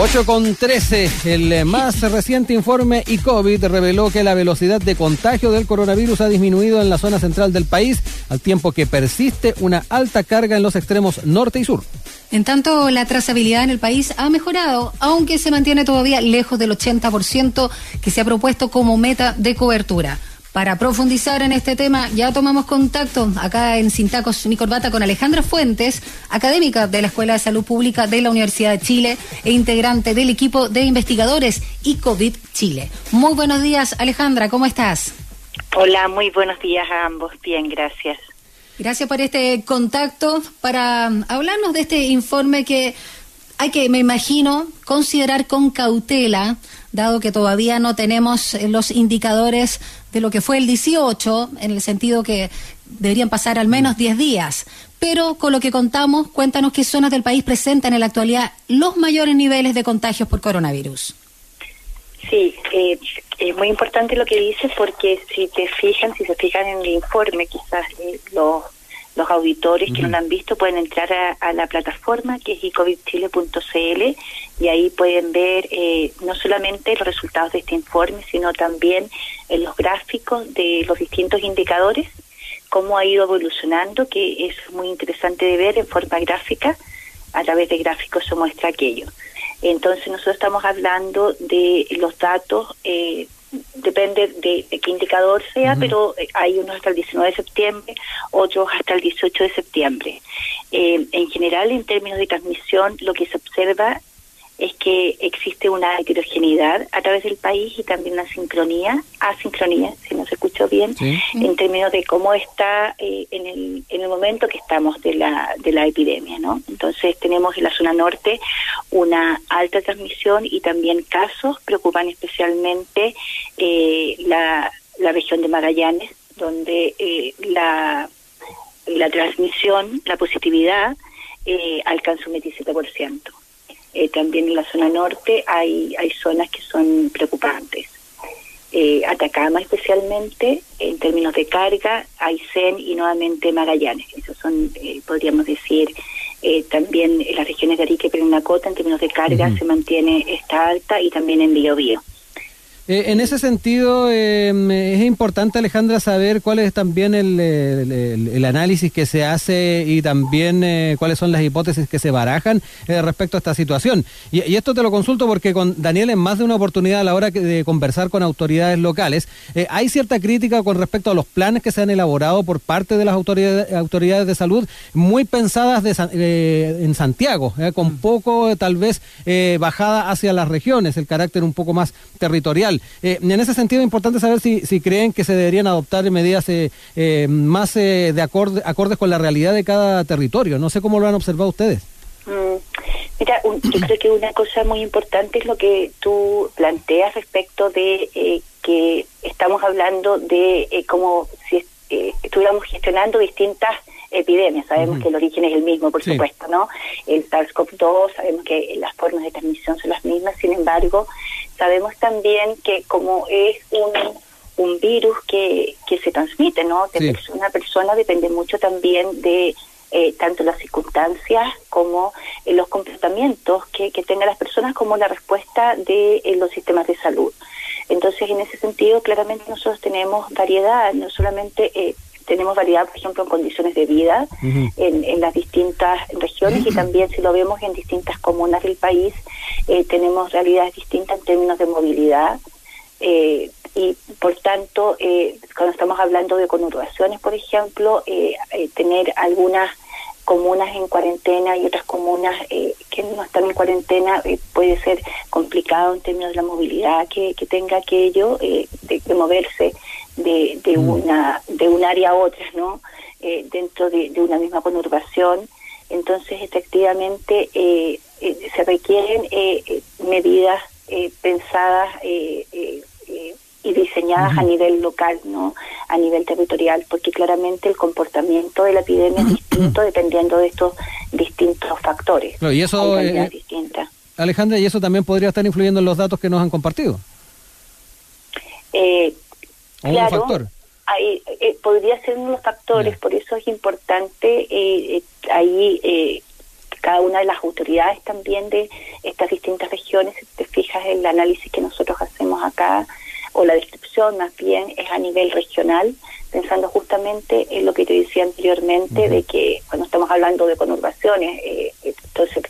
8 con 13, el más reciente informe y COVID reveló que la velocidad de contagio del coronavirus ha disminuido en la zona central del país, al tiempo que persiste una alta carga en los extremos norte y sur. En tanto, la trazabilidad en el país ha mejorado, aunque se mantiene todavía lejos del 80% que se ha propuesto como meta de cobertura. Para profundizar en este tema, ya tomamos contacto acá en Sintacos Mi Corbata con Alejandra Fuentes, académica de la Escuela de Salud Pública de la Universidad de Chile e integrante del equipo de investigadores y COVID Chile. Muy buenos días, Alejandra, ¿cómo estás? Hola, muy buenos días a ambos. Bien, gracias. Gracias por este contacto para hablarnos de este informe que hay que, me imagino, considerar con cautela, dado que todavía no tenemos los indicadores de lo que fue el 18, en el sentido que deberían pasar al menos 10 días. Pero con lo que contamos, cuéntanos qué zonas del país presentan en la actualidad los mayores niveles de contagios por coronavirus. Sí, eh, es muy importante lo que dices porque si te fijan, si se fijan en el informe, quizás eh, los, los auditores que no lo han visto pueden entrar a, la plataforma que es icovidchile.cl y ahí pueden ver eh, no solamente los resultados de este informe, sino también en los gráficos de los distintos indicadores, cómo ha ido evolucionando, que es muy interesante de ver en forma gráfica. A través de gráficos se muestra aquello. Entonces nosotros estamos hablando de los datos, eh, depende de, qué indicador sea, pero eh, hay unos hasta el 19 de septiembre, otros hasta el 18 de septiembre. Eh, en general, en términos de transmisión, lo que se observa es que existe una heterogeneidad a través del país y también una sincronía, asincronía, si no se escuchó bien, en términos de cómo está eh, en, el, en el momento que estamos de la, de la epidemia, ¿no? Entonces tenemos en la zona norte una alta transmisión y también casos, preocupan especialmente eh, la, la región de Magallanes, donde eh, la, la transmisión, la positividad, alcanza un 27%. Eh, también en la zona norte hay, hay zonas que son preocupantes. Eh, Atacama especialmente, en términos de carga, Aysén y nuevamente Magallanes. Esos son, eh, podríamos decir, eh, también en las regiones de Arica y Pernacota, en términos de carga, se mantiene esta alta y también en Biobío. Eh, en ese sentido, eh, es importante, Alejandra, saber cuál es también el, el, análisis que se hace y también eh, cuáles son las hipótesis que se barajan respecto a esta situación. Y, esto te lo consulto porque con Daniel, en más de una oportunidad a la hora de conversar con autoridades locales, hay cierta crítica con respecto a los planes que se han elaborado por parte de las autoridades, autoridades de salud, muy pensadas de, en Santiago, con mm. poco, tal vez, bajada hacia las regiones, el carácter un poco más territorial. Eh, en ese sentido es importante saber si, si creen que se deberían adoptar medidas eh, eh, más de acorde, acordes con la realidad de cada territorio. No sé cómo lo han observado ustedes. Mm, mira, yo creo que una cosa muy importante es lo que tú planteas respecto de que estamos hablando de como si estuviéramos gestionando distintas epidemias. Sabemos que el origen es el mismo, por supuesto, ¿no? El SARS-CoV-2, sabemos que las formas de transmisión son las mismas, sin embargo, sabemos también que como es un, un virus que, que se transmite, ¿no? De persona a persona depende mucho también de eh, tanto las circunstancias como eh, los comportamientos que, que tengan las personas como la respuesta de eh, los sistemas de salud. Entonces, en ese sentido, claramente nosotros tenemos variedad, no solamente eh, tenemos variedad, por ejemplo, en condiciones de vida en, en, las distintas regiones y también si lo vemos en distintas comunas del país, eh, tenemos realidades distintas en términos de movilidad. Eh, y por tanto, eh, cuando estamos hablando de conurbaciones, por ejemplo, tener algunas comunas en cuarentena y otras comunas que no están en cuarentena puede ser complicado en términos de la movilidad que, que tenga aquello, de, de, moverse de, de, mm. una, de un área a otra, ¿no? Eh, dentro de, una misma conurbación. Entonces, efectivamente, eh, eh, se requieren medidas pensadas y diseñadas a nivel local, ¿no? A nivel territorial, porque claramente el comportamiento de la epidemia es distinto dependiendo de estos distintos factores. y eso, Alejandra, y eso también podría estar influyendo en los datos que nos han compartido. Eh, claro, Ahí, eh, podría ser uno de los factores, por eso es importante eh, eh ahí eh, cada una de las autoridades también de estas distintas regiones. Si te fijas, el análisis que nosotros hacemos acá, o la descripción más bien, es a nivel regional, pensando justamente en lo que te decía anteriormente, de que cuando estamos hablando de conurbaciones, eh, entonces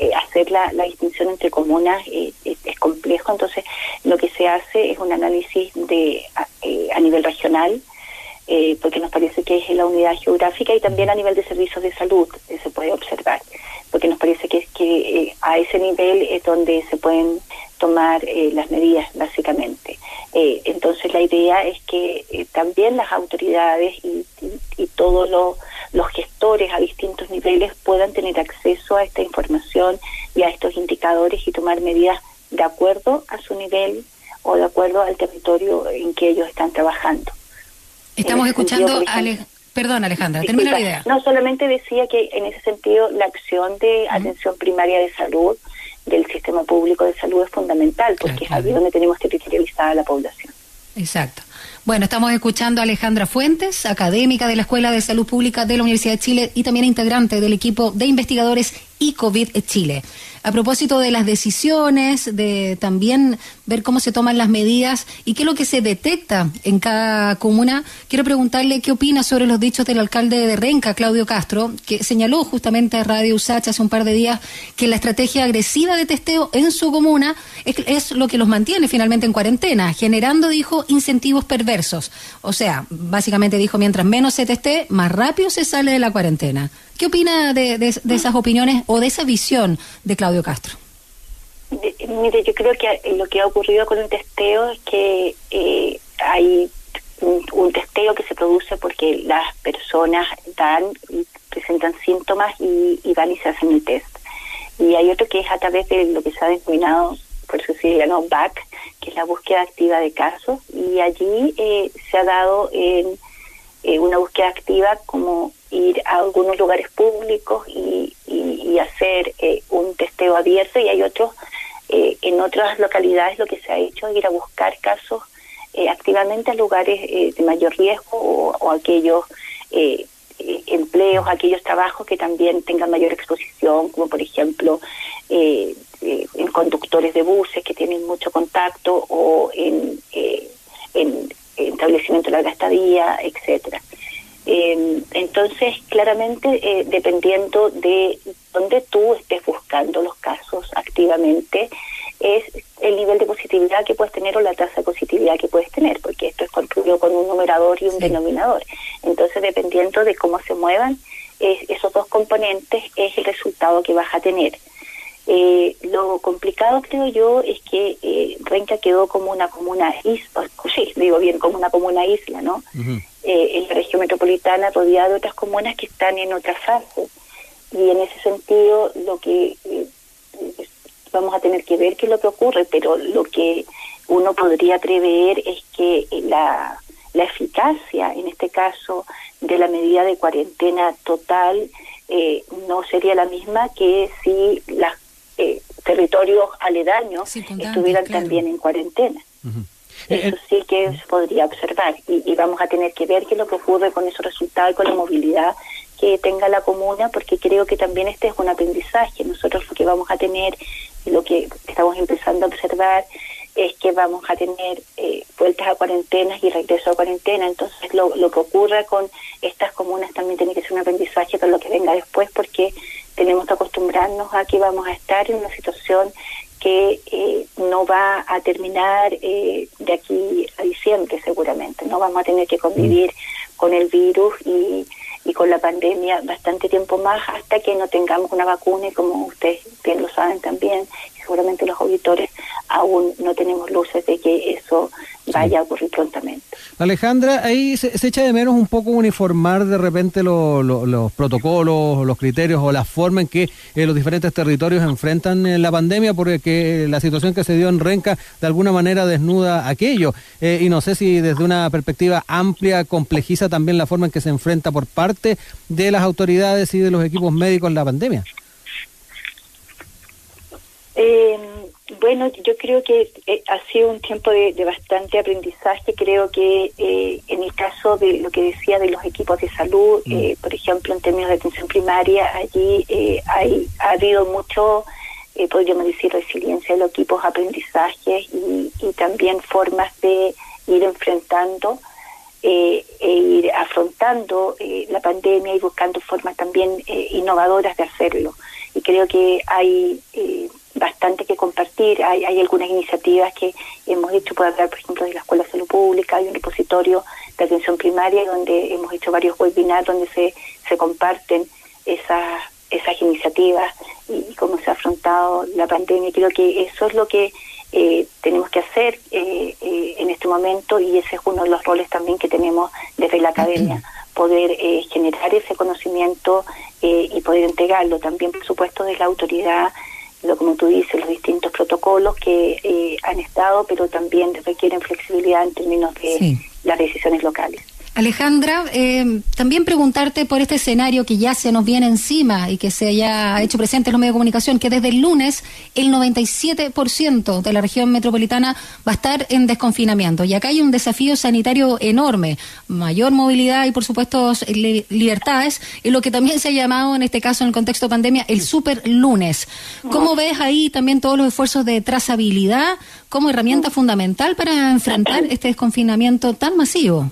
eh, hacer la, distinción entre comunas eh, es, complejo, entonces lo que se hace es un análisis de a nivel regional, eh, porque nos parece que es la unidad geográfica y también a nivel de servicios de salud eh, se puede observar, porque nos parece que, que eh, a ese nivel es donde se pueden tomar las medidas básicamente. entonces la idea es que también las autoridades y, todos los gestores a distintos niveles puedan tener acceso a esta información y a estos indicadores y tomar medidas de acuerdo a su nivel o de acuerdo al territorio en que ellos están trabajando. Estamos escuchando, perdón Alejandra, termina la idea. No, solamente decía que en ese sentido la acción de atención primaria de salud del sistema público de salud es fundamental, porque es ahí donde tenemos territorializada la población. Exacto. Bueno, estamos escuchando a Alejandra Fuentes, académica de la Escuela de Salud Pública de la Universidad de Chile y también integrante del equipo de investigadores y COVID Chile. A propósito de las decisiones, de también ver cómo se toman las medidas y qué es lo que se detecta en cada comuna, quiero preguntarle qué opina sobre los dichos del alcalde de Renca, Claudio Castro, que señaló justamente a Radio USACH hace un par de días que la estrategia agresiva de testeo en su comuna es, lo que los mantiene finalmente en cuarentena, generando, dijo, incentivos perversos. O sea, básicamente dijo, mientras menos se teste, más rápido se sale de la cuarentena. ¿Qué opina de, esas opiniones o de esa visión de Claudio Castro? mire, yo creo que lo que ha ocurrido con el testeo es que eh, hay un, testeo que se produce porque las personas dan y presentan síntomas y, van y se hacen el test. Y hay otro que es a través de lo que se ha denominado, por eso se BAC, que es la búsqueda activa de casos, y allí eh, se ha dado en eh, una búsqueda activa como ir a algunos lugares públicos y, hacer eh, un testeo abierto y hay otros, eh, en otras localidades lo que se ha hecho es ir a buscar casos activamente a lugares de mayor riesgo o, aquellos empleos, aquellos trabajos que también tengan mayor exposición, como por ejemplo en conductores de buses que tienen mucho contacto o en, en establecimiento de larga estadía, etcétera. Eh, entonces, claramente, eh, dependiendo de dónde tú estés buscando los casos activamente, es el nivel de positividad que puedes tener o la tasa de positividad que puedes tener, porque esto es construido con un numerador y un denominador. Entonces, dependiendo de cómo se muevan esos dos componentes, es el resultado que vas a tener. Eh, lo complicado, creo yo, es que eh, Renca quedó como una comuna isla, sí, digo bien, como una comuna isla, ¿no? eh, en la región metropolitana rodeada de otras comunas que están en otra fase. Y en ese sentido, lo que eh, vamos a tener que ver qué es lo que ocurre, pero lo que uno podría prever es que la, la eficacia, en este caso, de la medida de cuarentena total, eh, no sería la misma que si las eh, territorios aledaños estuvieran también en cuarentena. Eso eh, sí que se podría observar y, vamos a tener que ver qué es lo que ocurre con esos resultados y con la movilidad que tenga la comuna, porque creo que también este es un aprendizaje. Nosotros lo que vamos a tener, y lo que estamos empezando a observar, es que vamos a tener eh, vueltas a cuarentenas y regreso a cuarentena. Entonces, lo, lo que ocurra con estas comunas también tiene que ser un aprendizaje para lo que venga después, porque tenemos que acostumbrarnos a que vamos a estar en una situación que eh, no va a terminar eh, de aquí a diciembre seguramente. No vamos a tener que convivir con el virus y, y con la pandemia bastante tiempo más hasta que no tengamos una vacuna y como ustedes bien lo saben también, seguramente los auditores aún no tenemos luces de que eso vaya a ocurrir prontamente. Alejandra, ahí se, echa de menos un poco uniformar de repente los protocolos, los criterios o la forma en que eh, los diferentes territorios enfrentan eh, la pandemia, porque la situación que se dio en Renca de alguna manera desnuda aquello. Eh, y no sé si desde una perspectiva amplia complejiza también la forma en que se enfrenta por parte de las autoridades y de los equipos médicos la pandemia. Eh, Bueno, yo creo que eh, ha sido un tiempo de, bastante aprendizaje. Creo que eh, en el caso de lo que decía de los equipos de salud, mm. eh, por ejemplo, en términos de atención primaria, allí hay, ha habido mucho, podríamos decir, resiliencia de los equipos, aprendizajes y, y también formas de ir enfrentando e ir afrontando la pandemia y buscando formas también innovadoras de hacerlo. Y creo que hay bastante que compartir. Hay, hay algunas iniciativas que hemos hecho, puedo hablar, por ejemplo, de la Escuela de Salud Pública, hay un repositorio de atención primaria donde hemos hecho varios webinars donde se, se comparten esas, esas iniciativas y, cómo se ha afrontado la pandemia. Creo que eso es lo que eh, tenemos que hacer eh, eh, en este momento y ese es uno de los roles también que tenemos desde la academia, poder generar ese conocimiento y poder entregarlo también, por supuesto, de la autoridad lo como tú dices, los distintos protocolos que eh, han estado, pero también requieren flexibilidad en términos de las decisiones locales. Alejandra, eh, también preguntarte por este escenario que ya se nos viene encima y que se haya hecho presente en los medios de comunicación, que desde el lunes el 97% de la región metropolitana va a estar en desconfinamiento. Y acá hay un desafío sanitario enorme, mayor movilidad y, por supuesto, libertades, y lo que también se ha llamado en este caso, en el contexto de pandemia, el super lunes. ¿Cómo ves ahí también todos los esfuerzos de trazabilidad como herramienta fundamental para enfrentar este desconfinamiento tan masivo?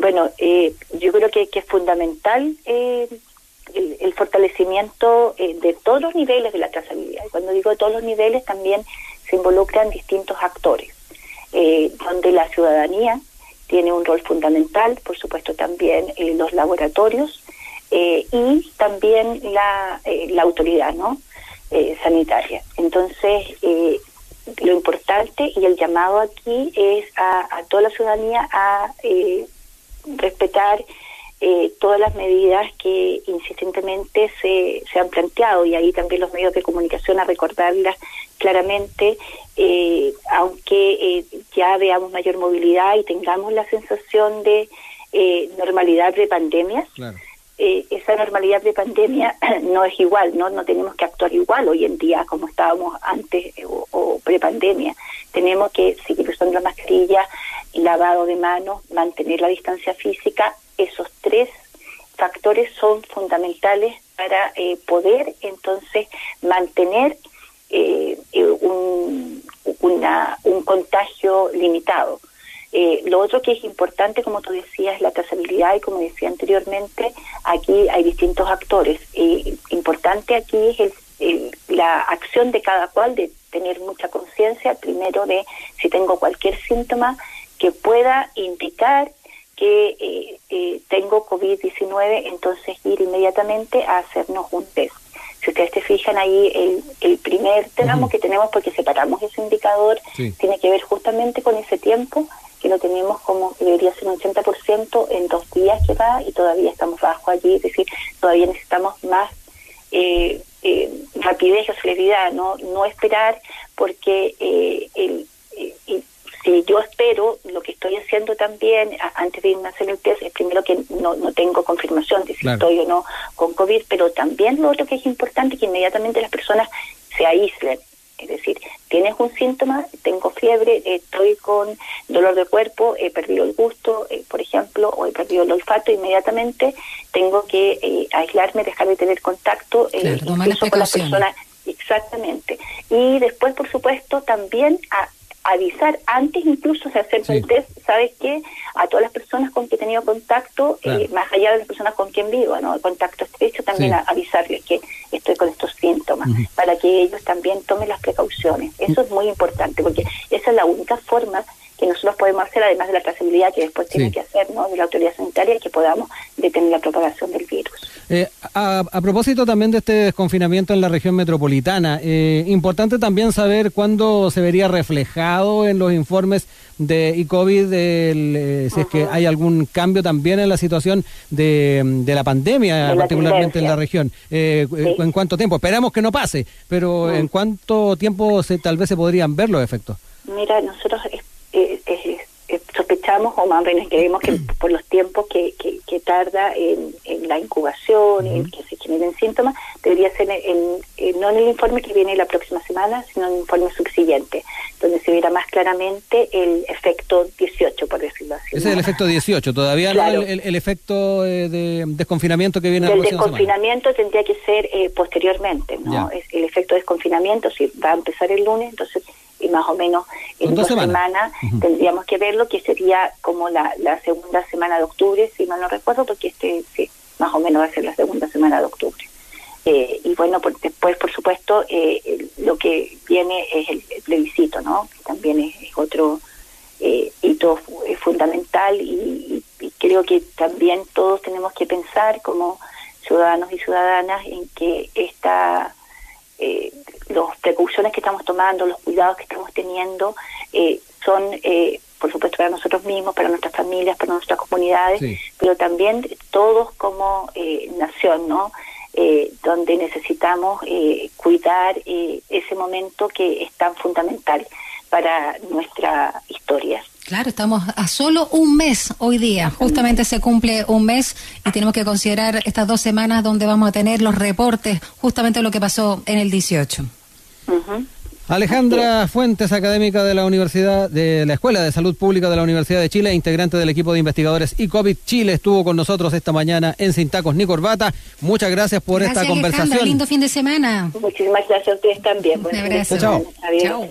Bueno, eh, yo creo que, es fundamental eh, el, fortalecimiento eh, de todos los niveles de la trazabilidad. Y cuando digo todos los niveles, también se involucran distintos actores, donde la ciudadanía tiene un rol fundamental, por supuesto también los laboratorios y también la, la autoridad ¿no? sanitaria. Entonces, lo importante y el llamado aquí es a, a toda la ciudadanía a respetar eh, todas las medidas que insistentemente se, se han planteado y ahí también los medios de comunicación a recordarlas claramente, eh, aunque eh, ya veamos mayor movilidad y tengamos la sensación de normalidad de pandemias. esa normalidad de pandemia no es igual, ¿no? No tenemos que actuar igual hoy en día como estábamos antes o, o pre-pandemia. Tenemos que seguir usando la mascarilla, lavado de manos, mantener la distancia física, esos tres factores son fundamentales para eh, poder entonces mantener eh, eh, un, un contagio limitado. lo otro que es importante, como tú decías, es la trazabilidad y como decía anteriormente, aquí hay distintos actores. importante aquí es la acción de cada cual de tener mucha conciencia, primero de si tengo cualquier síntoma, que pueda indicar que eh, eh, tengo COVID-19, entonces ir inmediatamente a hacernos un test. Si ustedes se fijan ahí, el, el primer tramo que tenemos, porque separamos ese indicador, tiene que ver justamente con ese tiempo, que lo tenemos como debería ser un 80% en dos días que va y todavía estamos bajo allí, es decir, todavía necesitamos más eh, eh rapidez y celeridad, no, no esperar porque el, si yo espero, lo que estoy haciendo también antes de irme a hacer el test es primero que no, no tengo confirmación de si estoy o no con COVID, pero también lo otro que es importante es que inmediatamente las personas se aíslen. Es decir, tienes un síntoma, tengo fiebre, estoy con dolor de cuerpo, he perdido el gusto, eh, por ejemplo, o he perdido el olfato, inmediatamente tengo que eh, aislarme, dejar de tener contacto, eh, incluso con las personas. Exactamente. Y después, por supuesto, también a avisar antes incluso de hacer el test, ¿sabes qué? A todas las personas con que he tenido contacto, eh, más allá de las personas con quien vivo, ¿no? El contacto estrecho, también avisarles que estoy con estos síntomas, para que ellos también tomen las precauciones. Eso es muy importante, porque esa es la única forma que nosotros podemos hacer, además de la trazabilidad que después tiene que hacer ¿no? de la autoridad sanitaria, que podamos detener la propagación del virus. Eh, a, propósito también de este desconfinamiento en la región metropolitana, eh, importante también saber cuándo se vería reflejado en los informes de ICOVID, eh, si es que hay algún cambio también en la situación de, de la pandemia, particularmente en la región. ¿En cuánto tiempo? Esperamos que no pase, pero ¿en cuánto tiempo se, tal vez se podrían ver los efectos? Mira, nosotros eh, o más bien creemos que por los tiempos que, que, tarda en, la incubación, en que se generen síntomas, debería ser en, no en el informe que viene la próxima semana, sino en el informe subsiguiente, donde se viera más claramente el efecto 18, por decirlo así. Ese es el efecto 18, todavía no el, efecto eh, de desconfinamiento que viene El desconfinamiento tendría que ser eh, posteriormente, ¿no? Es el efecto de desconfinamiento, si va a empezar el lunes, entonces y más o menos en dos, semanas, tendríamos que verlo, que sería como la, la segunda semana de octubre, si mal no recuerdo, porque este sí, más o menos va a ser la segunda semana de octubre. Eh, y bueno, después, por supuesto, eh, lo que viene es el, plebiscito, ¿no? Que también es, otro eh, hito fundamental y, creo que también todos tenemos que pensar como ciudadanos y ciudadanas en que esta eh, las precauciones que estamos tomando, los cuidados que estamos teniendo, eh, son, eh, por supuesto, para nosotros mismos, para nuestras familias, para nuestras comunidades, pero también todos como eh, nación, ¿no? donde necesitamos cuidar ese momento que es tan fundamental para nuestra historia. Claro, estamos a solo un mes hoy día. Justamente se cumple un mes y tenemos que considerar estas dos semanas donde vamos a tener los reportes, justamente lo que pasó en el 18. Alejandra Fuentes, académica de la Universidad de la Escuela de Salud Pública de la Universidad de Chile, integrante del equipo de investigadores y COVID Chile, estuvo con nosotros esta mañana en Sin Tacos ni Corbata. Muchas gracias por esta conversación. lindo fin de semana. Muchísimas gracias a ustedes también. Un abrazo. Chao. Adiós.